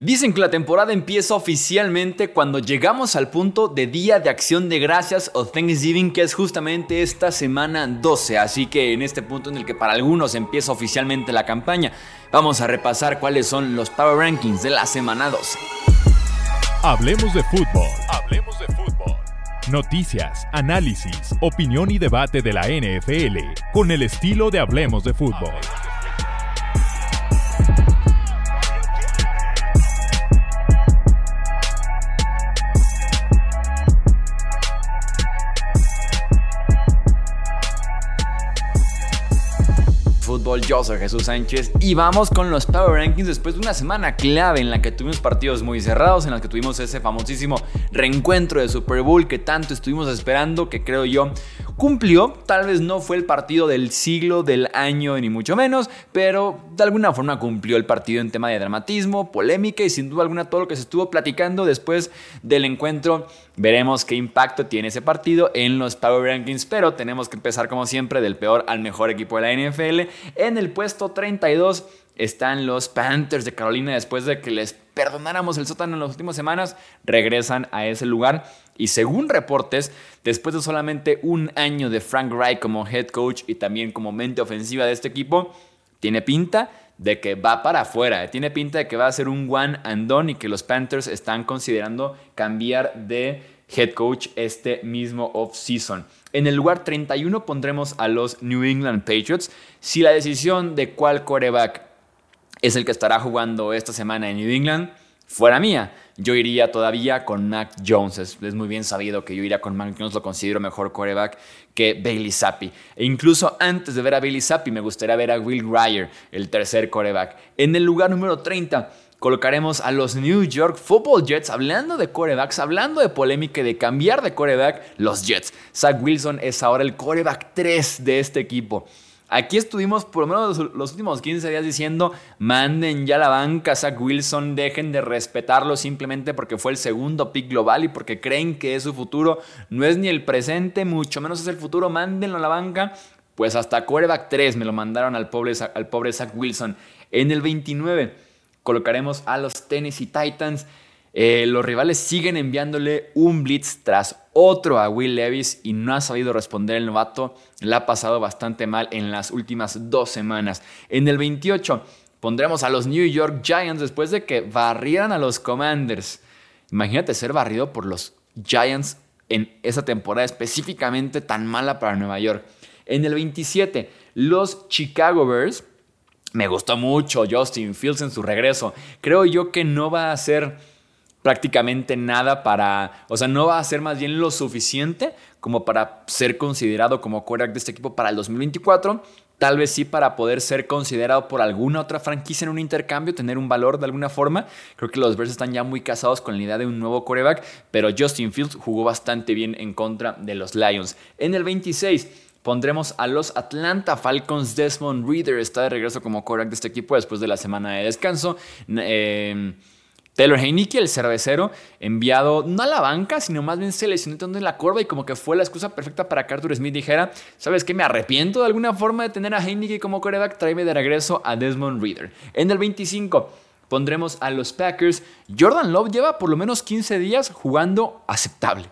Dicen que la temporada empieza oficialmente cuando llegamos al punto de Día de Acción de Gracias o Thanksgiving, que es justamente esta semana 12. Así que en este punto en el que para algunos empieza oficialmente la campaña, vamos a repasar cuáles son los Power Rankings de la semana 12. Hablemos de fútbol. Hablemos de fútbol. Noticias, análisis, opinión y debate de la NFL con el estilo de Hablemos de fútbol. Soy Jesús Sánchez. Y vamos con los Power Rankings después de una semana clave en la que tuvimos partidos muy cerrados, en la que tuvimos ese famosísimo reencuentro de Super Bowl que tanto estuvimos esperando, que creo yo cumplió. Tal vez no fue el partido del siglo, del año, ni mucho menos, pero de alguna forma cumplió el partido en tema de dramatismo, polémica y sin duda alguna todo lo que se estuvo platicando después del encuentro. Veremos qué impacto tiene ese partido en los Power Rankings, pero tenemos que empezar como siempre del peor al mejor equipo de la NFL. En el puesto 32 están los Panthers de Carolina después de que les perdonáramos el sótano en las últimas semanas, regresan a ese lugar y según reportes, después de solamente un año de Frank Reich como head coach y también como mente ofensiva de este equipo, tiene pinta de que va para afuera, tiene pinta de que va a ser un one and done y que los Panthers están considerando cambiar de head coach este mismo off-season. En el lugar 31 pondremos a los New England Patriots. Si la decisión de cuál coreback es el que estará jugando esta semana en New England, fuera mía, yo iría todavía con Mac Jones. Es, muy bien sabido que yo iría con Mac Jones, lo considero mejor coreback que Bailey Zappi. E incluso antes de ver a Bailey Zappi, me gustaría ver a Will Grier, el tercer coreback. En el lugar número 30 colocaremos a los New York Football Jets. Hablando de corebacks, hablando de polémica y de cambiar de coreback, los Jets. Zach Wilson es ahora el coreback 3 de este equipo. Aquí estuvimos por lo menos los, últimos 15 días diciendo, manden ya la banca Zach Wilson, dejen de respetarlo simplemente porque fue el segundo pick global y porque creen que es su futuro. No es ni el presente, mucho menos es el futuro, mándenlo a la banca. Pues hasta quarterback 3 me lo mandaron al pobre, al pobre Zach Wilson. En el 29 colocaremos a los Tennessee Titans. Eh, los rivales siguen enviándole un blitz tras otro a Will Levis y no ha sabido responder el novato. La ha pasado bastante mal en las últimas dos semanas. En el 28 pondremos a los New York Giants después de que barrieran a los Commanders. Imagínate ser barrido por los Giants en esa temporada específicamente tan mala para Nueva York. En el 27, los Chicago Bears. Me gustó mucho Justin Fields en su regreso. Creo yo que no va a ser prácticamente nada para, o sea, no va a ser más bien lo suficiente como para ser considerado como quarterback de este equipo para el 2024. Tal vez sí para poder ser considerado por alguna otra franquicia en un intercambio, tener un valor de alguna forma. Creo que los Bears están ya muy casados con la idea de un nuevo quarterback, pero Justin Fields jugó bastante bien en contra de los Lions. En el 26 pondremos a los Atlanta Falcons. Desmond Reader está de regreso como quarterback de este equipo después de la semana de descanso. Eh, Taylor Heineke, el cervecero, enviado no a la banca, sino más bien se lesionó en la curva y como que fue la excusa perfecta para que Arthur Smith dijera, ¿sabes qué? Me arrepiento de alguna forma de tener a Heineke como coreback, tráeme de regreso a Desmond Reader. En el 25 pondremos a los Packers. Jordan Love lleva por lo menos 15 días jugando aceptable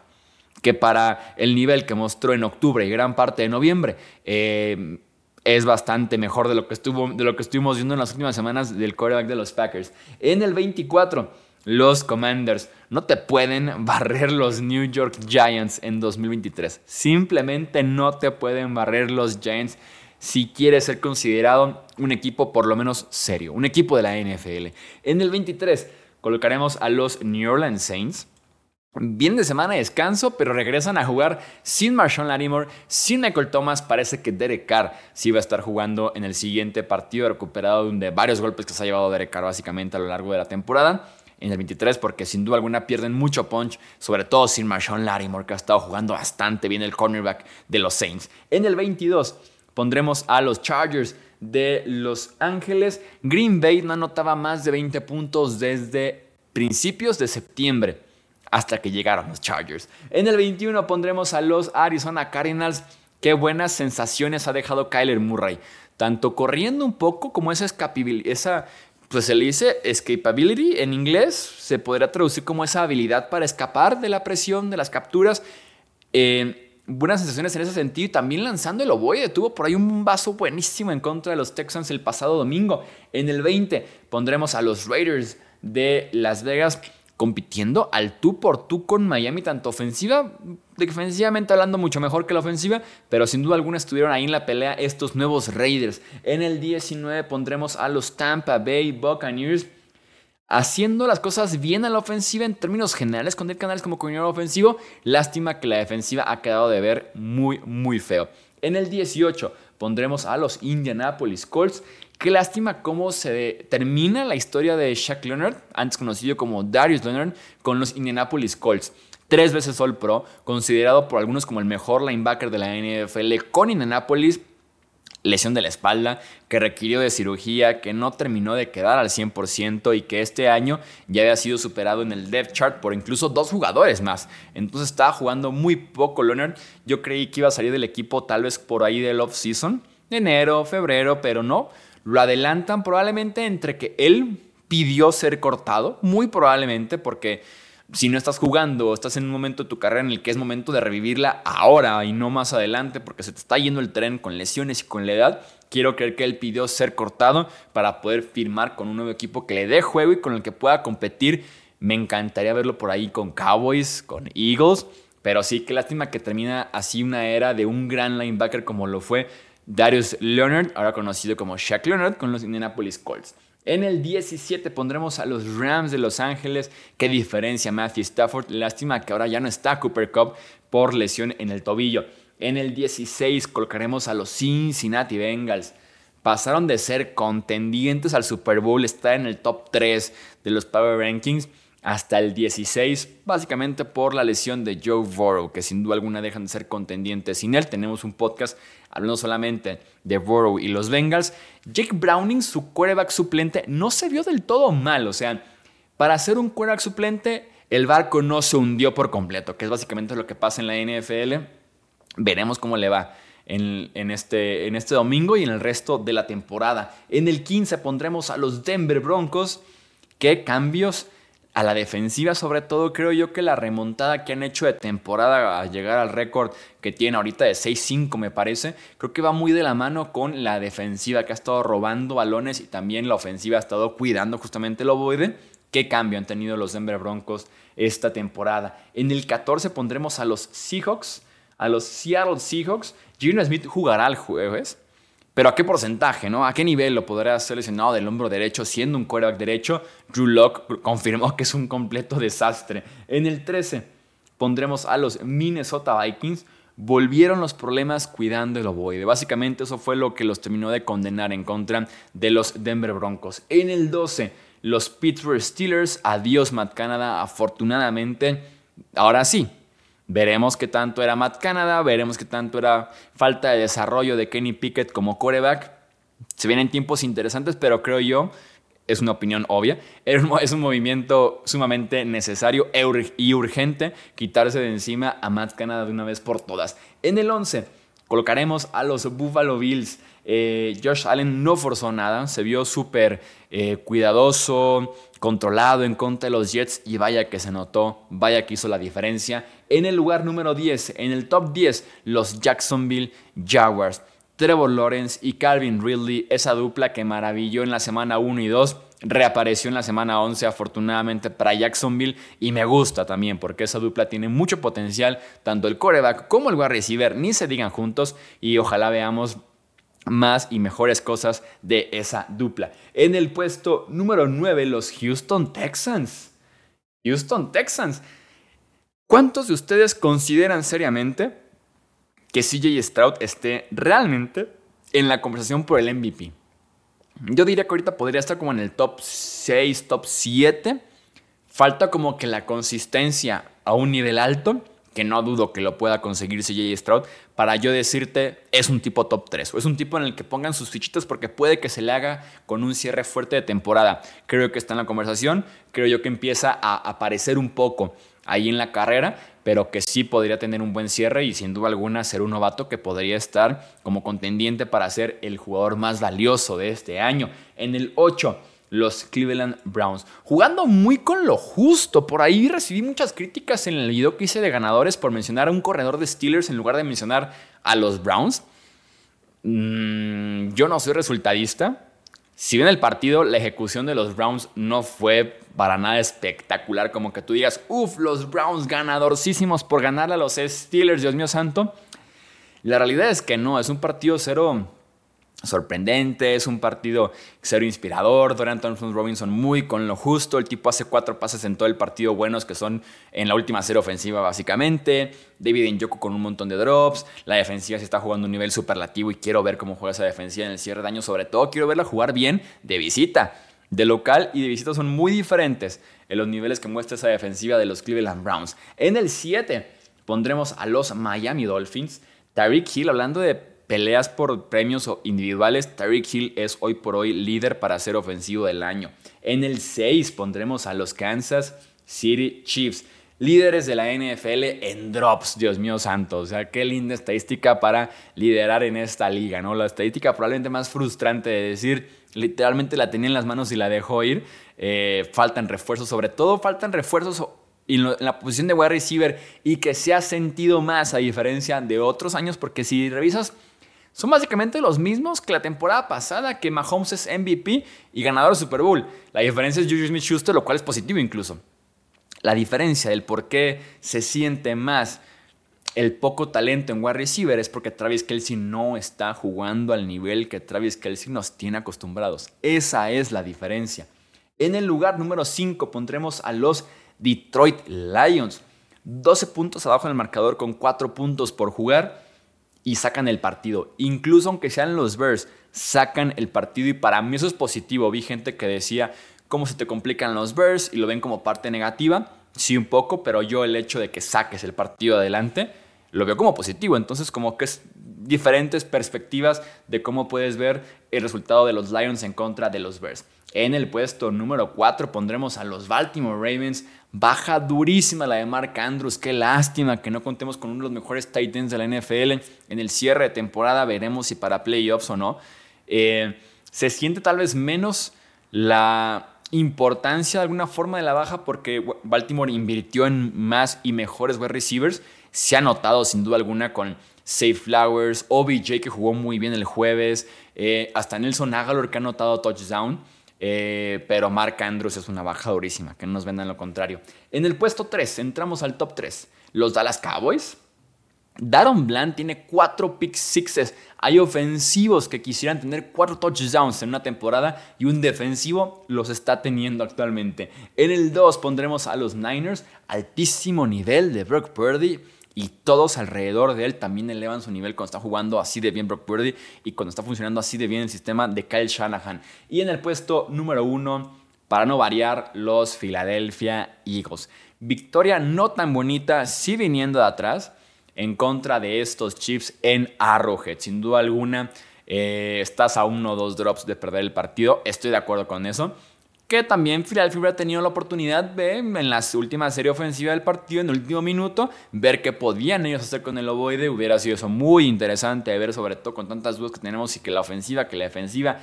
que para el nivel que mostró en octubre y gran parte de noviembre, eh, es bastante mejor de lo que, estuvo, de lo que estuvimos viendo en las últimas semanas del quarterback de los Packers. En el 24, los Commanders. No te pueden barrer los New York Giants en 2023. Simplemente no te pueden barrer los Giants si quieres ser considerado un equipo por lo menos serio, un equipo de la NFL. En el 23 colocaremos a los New Orleans Saints. Vienen de semana de descanso, pero regresan a jugar sin Marshawn Lattimore, sin Michael Thomas. Parece que Derek Carr sí va a estar jugando en el siguiente partido, recuperado de varios golpes que se ha llevado Derek Carr básicamente a lo largo de la temporada. En el 23, porque sin duda alguna pierden mucho punch, sobre todo sin Marshawn Lattimore, que ha estado jugando bastante bien el cornerback de los Saints. En el 22 pondremos a los Chargers de Los Ángeles. Green Bay no anotaba más de 20 puntos desde principios de septiembre hasta que llegaron los Chargers. En el 21 pondremos a los Arizona Cardinals. Qué buenas sensaciones ha dejado Kyler Murray. Tanto corriendo un poco como esa, esa pues se le dice escapability en inglés, se podría traducir como esa habilidad para escapar de la presión, de las capturas. buenas sensaciones en ese sentido y también lanzando el ovoide. Tuvo por ahí un vaso buenísimo en contra de los Texans el pasado domingo. En el 20 pondremos a los Raiders de Las Vegas compitiendo al tú por tú con Miami, tanto ofensiva, defensivamente hablando mucho mejor que la ofensiva, pero sin duda alguna estuvieron ahí en la pelea estos nuevos Raiders. En el 19 pondremos a los Tampa Bay Buccaneers haciendo las cosas bien a la ofensiva en términos generales con el canal como coordinador ofensivo. Lástima que la defensiva ha quedado de ver muy, muy feo. En el 18 pondremos a los Indianapolis Colts Qué lástima cómo se termina la historia de Shaq Leonard, antes conocido como Darius Leonard, con los Indianapolis Colts. Tres veces All Pro, considerado por algunos como el mejor linebacker de la NFL con Indianapolis, lesión de la espalda, que requirió de cirugía, que no terminó de quedar al 100% y que este año ya había sido superado en el depth chart por incluso dos jugadores más. Entonces estaba jugando muy poco Leonard. Yo creí que iba a salir del equipo tal vez por ahí del off-season, enero, febrero, pero no. Lo adelantan probablemente entre que él pidió ser cortado, muy probablemente porque si no estás jugando o estás en un momento de tu carrera en el que es momento de revivirla ahora y no más adelante porque se te está yendo el tren con lesiones y con la edad, quiero creer que él pidió ser cortado para poder firmar con un nuevo equipo que le dé juego y con el que pueda competir. Me encantaría verlo por ahí con Cowboys, con Eagles, pero sí, qué lástima que termina así una era de un gran linebacker como lo fue Darius Leonard, ahora conocido como Shaq Leonard, con los Indianapolis Colts. En el 17 pondremos a los Rams de Los Ángeles. Qué diferencia Matthew Stafford. Lástima que ahora ya no está Cooper Cup por lesión en el tobillo. En el 16 colocaremos a los Cincinnati Bengals. Pasaron de ser contendientes al Super Bowl, estar en el top 3 de los Power Rankings hasta el 16, básicamente por la lesión de Joe Burrow, que sin duda alguna dejan de ser contendientes. Sin él tenemos un podcast hablando solamente de Burrow y los Bengals. Jake Browning, su quarterback suplente, no se vio del todo mal. O sea, para ser un quarterback suplente, el barco no se hundió por completo, que es básicamente lo que pasa en la NFL. Veremos cómo le va. En, en, este, en este domingo y en el resto de la temporada. En el 15 pondremos a los Denver Broncos. ¿Qué cambios? A la defensiva, sobre todo, creo yo que la remontada que han hecho de temporada a llegar al récord que tiene ahorita de 6-5, me parece, creo que va muy de la mano con la defensiva que ha estado robando balones y también la ofensiva ha estado cuidando justamente el ovoide. ¿Qué cambio han tenido los Denver Broncos esta temporada? En el 14 pondremos a los Seahawks, a los Seattle Seahawks. Gino Smith jugará el jueves. Pero ¿a qué porcentaje, no? ¿A qué nivel lo podrá ser del hombro derecho siendo un quarterback derecho? Drew Locke confirmó que es un completo desastre. En el 13 pondremos a los Minnesota Vikings. Volvieron los problemas cuidando el ovoide. Básicamente eso fue lo que los terminó de condenar en contra de los Denver Broncos. En el 12, los Pittsburgh Steelers. Adiós, Matt Canada. Afortunadamente, ahora sí, Veremos qué tanto era Matt Canada, veremos qué tanto era falta de desarrollo de Kenny Pickett como coreback. Se vienen tiempos interesantes, pero creo yo, es una opinión obvia, es un movimiento sumamente necesario y urgente quitarse de encima a Matt Canada de una vez por todas. En el 11 colocaremos a los Buffalo Bills. Eh, Josh Allen no forzó nada, se vio súper eh, cuidadoso, controlado en contra de los Jets y vaya que se notó, vaya que hizo la diferencia. En el lugar número 10, en el top 10, los Jacksonville Jaguars. Trevor Lawrence y Calvin Ridley, esa dupla que maravilló en la semana 1 y 2, reapareció en la semana 11 afortunadamente para Jacksonville y me gusta también porque esa dupla tiene mucho potencial, tanto el coreback como el wide receiver, ni se digan juntos y ojalá veamos más y mejores cosas de esa dupla. En el puesto número 9, los Houston Texans. Houston Texans. ¿Cuántos de ustedes consideran seriamente que CJ Stroud esté realmente en la conversación por el MVP? Yo diría que ahorita podría estar como en el top 6, top 7. Falta como que la consistencia a un nivel alto que no dudo que lo pueda conseguir CJ Stroud, para yo decirte, es un tipo top 3, o es un tipo en el que pongan sus fichitas porque puede que se le haga con un cierre fuerte de temporada. Creo que está en la conversación, creo yo que empieza a aparecer un poco ahí en la carrera, pero que sí podría tener un buen cierre y sin duda alguna ser un novato que podría estar como contendiente para ser el jugador más valioso de este año. En el 8 los Cleveland Browns. Jugando muy con lo justo. Por ahí recibí muchas críticas en el video que hice de ganadores por mencionar a un corredor de Steelers en lugar de mencionar a los Browns. Mm, yo no soy resultadista. Si bien el partido, la ejecución de los Browns no fue para nada espectacular, como que tú digas, uff, los Browns ganadorcísimos por ganarle a los Steelers, Dios mío santo. La realidad es que no, es un partido cero sorprendente, es un partido cero inspirador. Dorian Thompson Robinson muy con lo justo. El tipo hace cuatro pases en todo el partido buenos que son en la última serie ofensiva básicamente. David Njoku con un montón de drops. La defensiva se está jugando a un nivel superlativo y quiero ver cómo juega esa defensiva en el cierre de año. Sobre todo quiero verla jugar bien de visita. De local y de visita son muy diferentes en los niveles que muestra esa defensiva de los Cleveland Browns. En el 7 pondremos a los Miami Dolphins. Tyreek Hill hablando de peleas por premios individuales, Tyreek Hill es hoy por hoy líder para ser ofensivo del año. En el 6 pondremos a los Kansas City Chiefs, líderes de la NFL en drops, Dios mío santo. O sea, qué linda estadística para liderar en esta liga, ¿no? La estadística probablemente más frustrante de decir, literalmente la tenía en las manos y la dejó ir. Eh, faltan refuerzos, sobre todo faltan refuerzos en la posición de wide receiver y que se ha sentido más a diferencia de otros años, porque si revisas son básicamente los mismos que la temporada pasada, que Mahomes es MVP y ganador de Super Bowl. La diferencia es Juju Smith-Schuster, lo cual es positivo incluso. La diferencia del por qué se siente más el poco talento en wide receiver es porque Travis Kelsey no está jugando al nivel que Travis Kelsey nos tiene acostumbrados. Esa es la diferencia. En el lugar número 5 pondremos a los Detroit Lions. 12 puntos abajo en el marcador con 4 puntos por jugar y sacan el partido. Incluso aunque sean los Bears, sacan el partido y para mí eso es positivo. Vi gente que decía cómo se te complican los Bears y lo ven como parte negativa. Sí, un poco, pero yo el hecho de que saques el partido adelante lo veo como positivo. Entonces, como que es diferentes perspectivas de cómo puedes ver el resultado de los Lions en contra de los Bears. En el puesto número 4 pondremos a los Baltimore Ravens. Baja durísima la de Mark Andrews. Qué lástima que no contemos con uno de los mejores Titans de la NFL. En el cierre de temporada veremos si para playoffs o no. Eh, se siente tal vez menos la importancia de alguna forma de la baja porque Baltimore invirtió en más y mejores wide receivers. Se ha notado sin duda alguna con Safe Flowers, OBJ que jugó muy bien el jueves, eh, hasta Nelson Aguilar que ha notado touchdown. Eh, pero Mark Andrews es una baja durísima, que no nos vendan lo contrario. En el puesto 3, entramos al top 3. Los Dallas Cowboys. Daron Bland tiene 4 pick sixes. Hay ofensivos que quisieran tener 4 touchdowns en una temporada y un defensivo los está teniendo actualmente. En el 2 pondremos a los Niners, altísimo nivel de Brock Purdy y todos alrededor de él también elevan su nivel cuando está jugando así de bien Brock Purdy y cuando está funcionando así de bien el sistema de Kyle Shanahan. Y en el puesto número uno, para no variar, los Philadelphia Eagles. Victoria no tan bonita, sí viniendo de atrás, en contra de estos Chiefs en Arrowhead. Sin duda alguna, eh, estás a uno o dos drops de perder el partido, estoy de acuerdo con eso que también Philadelphia hubiera tenido la oportunidad de, en la última serie ofensiva del partido, en el último minuto, ver qué podían ellos hacer con el ovoide. Hubiera sido eso muy interesante de ver, sobre todo con tantas dudas que tenemos y que la ofensiva, que la defensiva,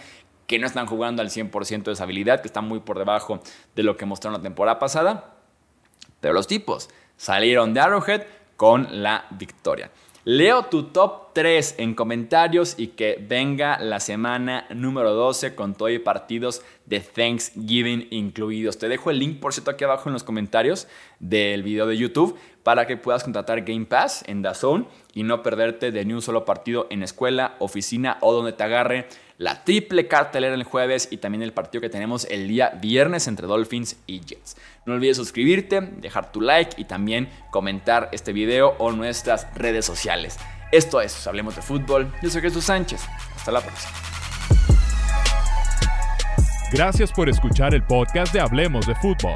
que no están jugando al 100% de esa habilidad, que están muy por debajo de lo que mostraron la temporada pasada. Pero los tipos salieron de Arrowhead con la victoria. Leo tu top 3 en comentarios y que venga la semana número 12 con todo y partidos de Thanksgiving incluidos. Te dejo el link, por cierto, aquí abajo en los comentarios del video de YouTube para que puedas contratar Game Pass en DAZN y no perderte de ni un solo partido en escuela, oficina o donde te agarre la triple cartelera el jueves y también el partido que tenemos el día viernes entre Dolphins y Jets. No olvides suscribirte, dejar tu like y también comentar este video o nuestras redes sociales. Esto es Hablemos de Fútbol. Yo soy Jesús Sánchez. Hasta la próxima. Gracias por escuchar el podcast de Hablemos de Fútbol.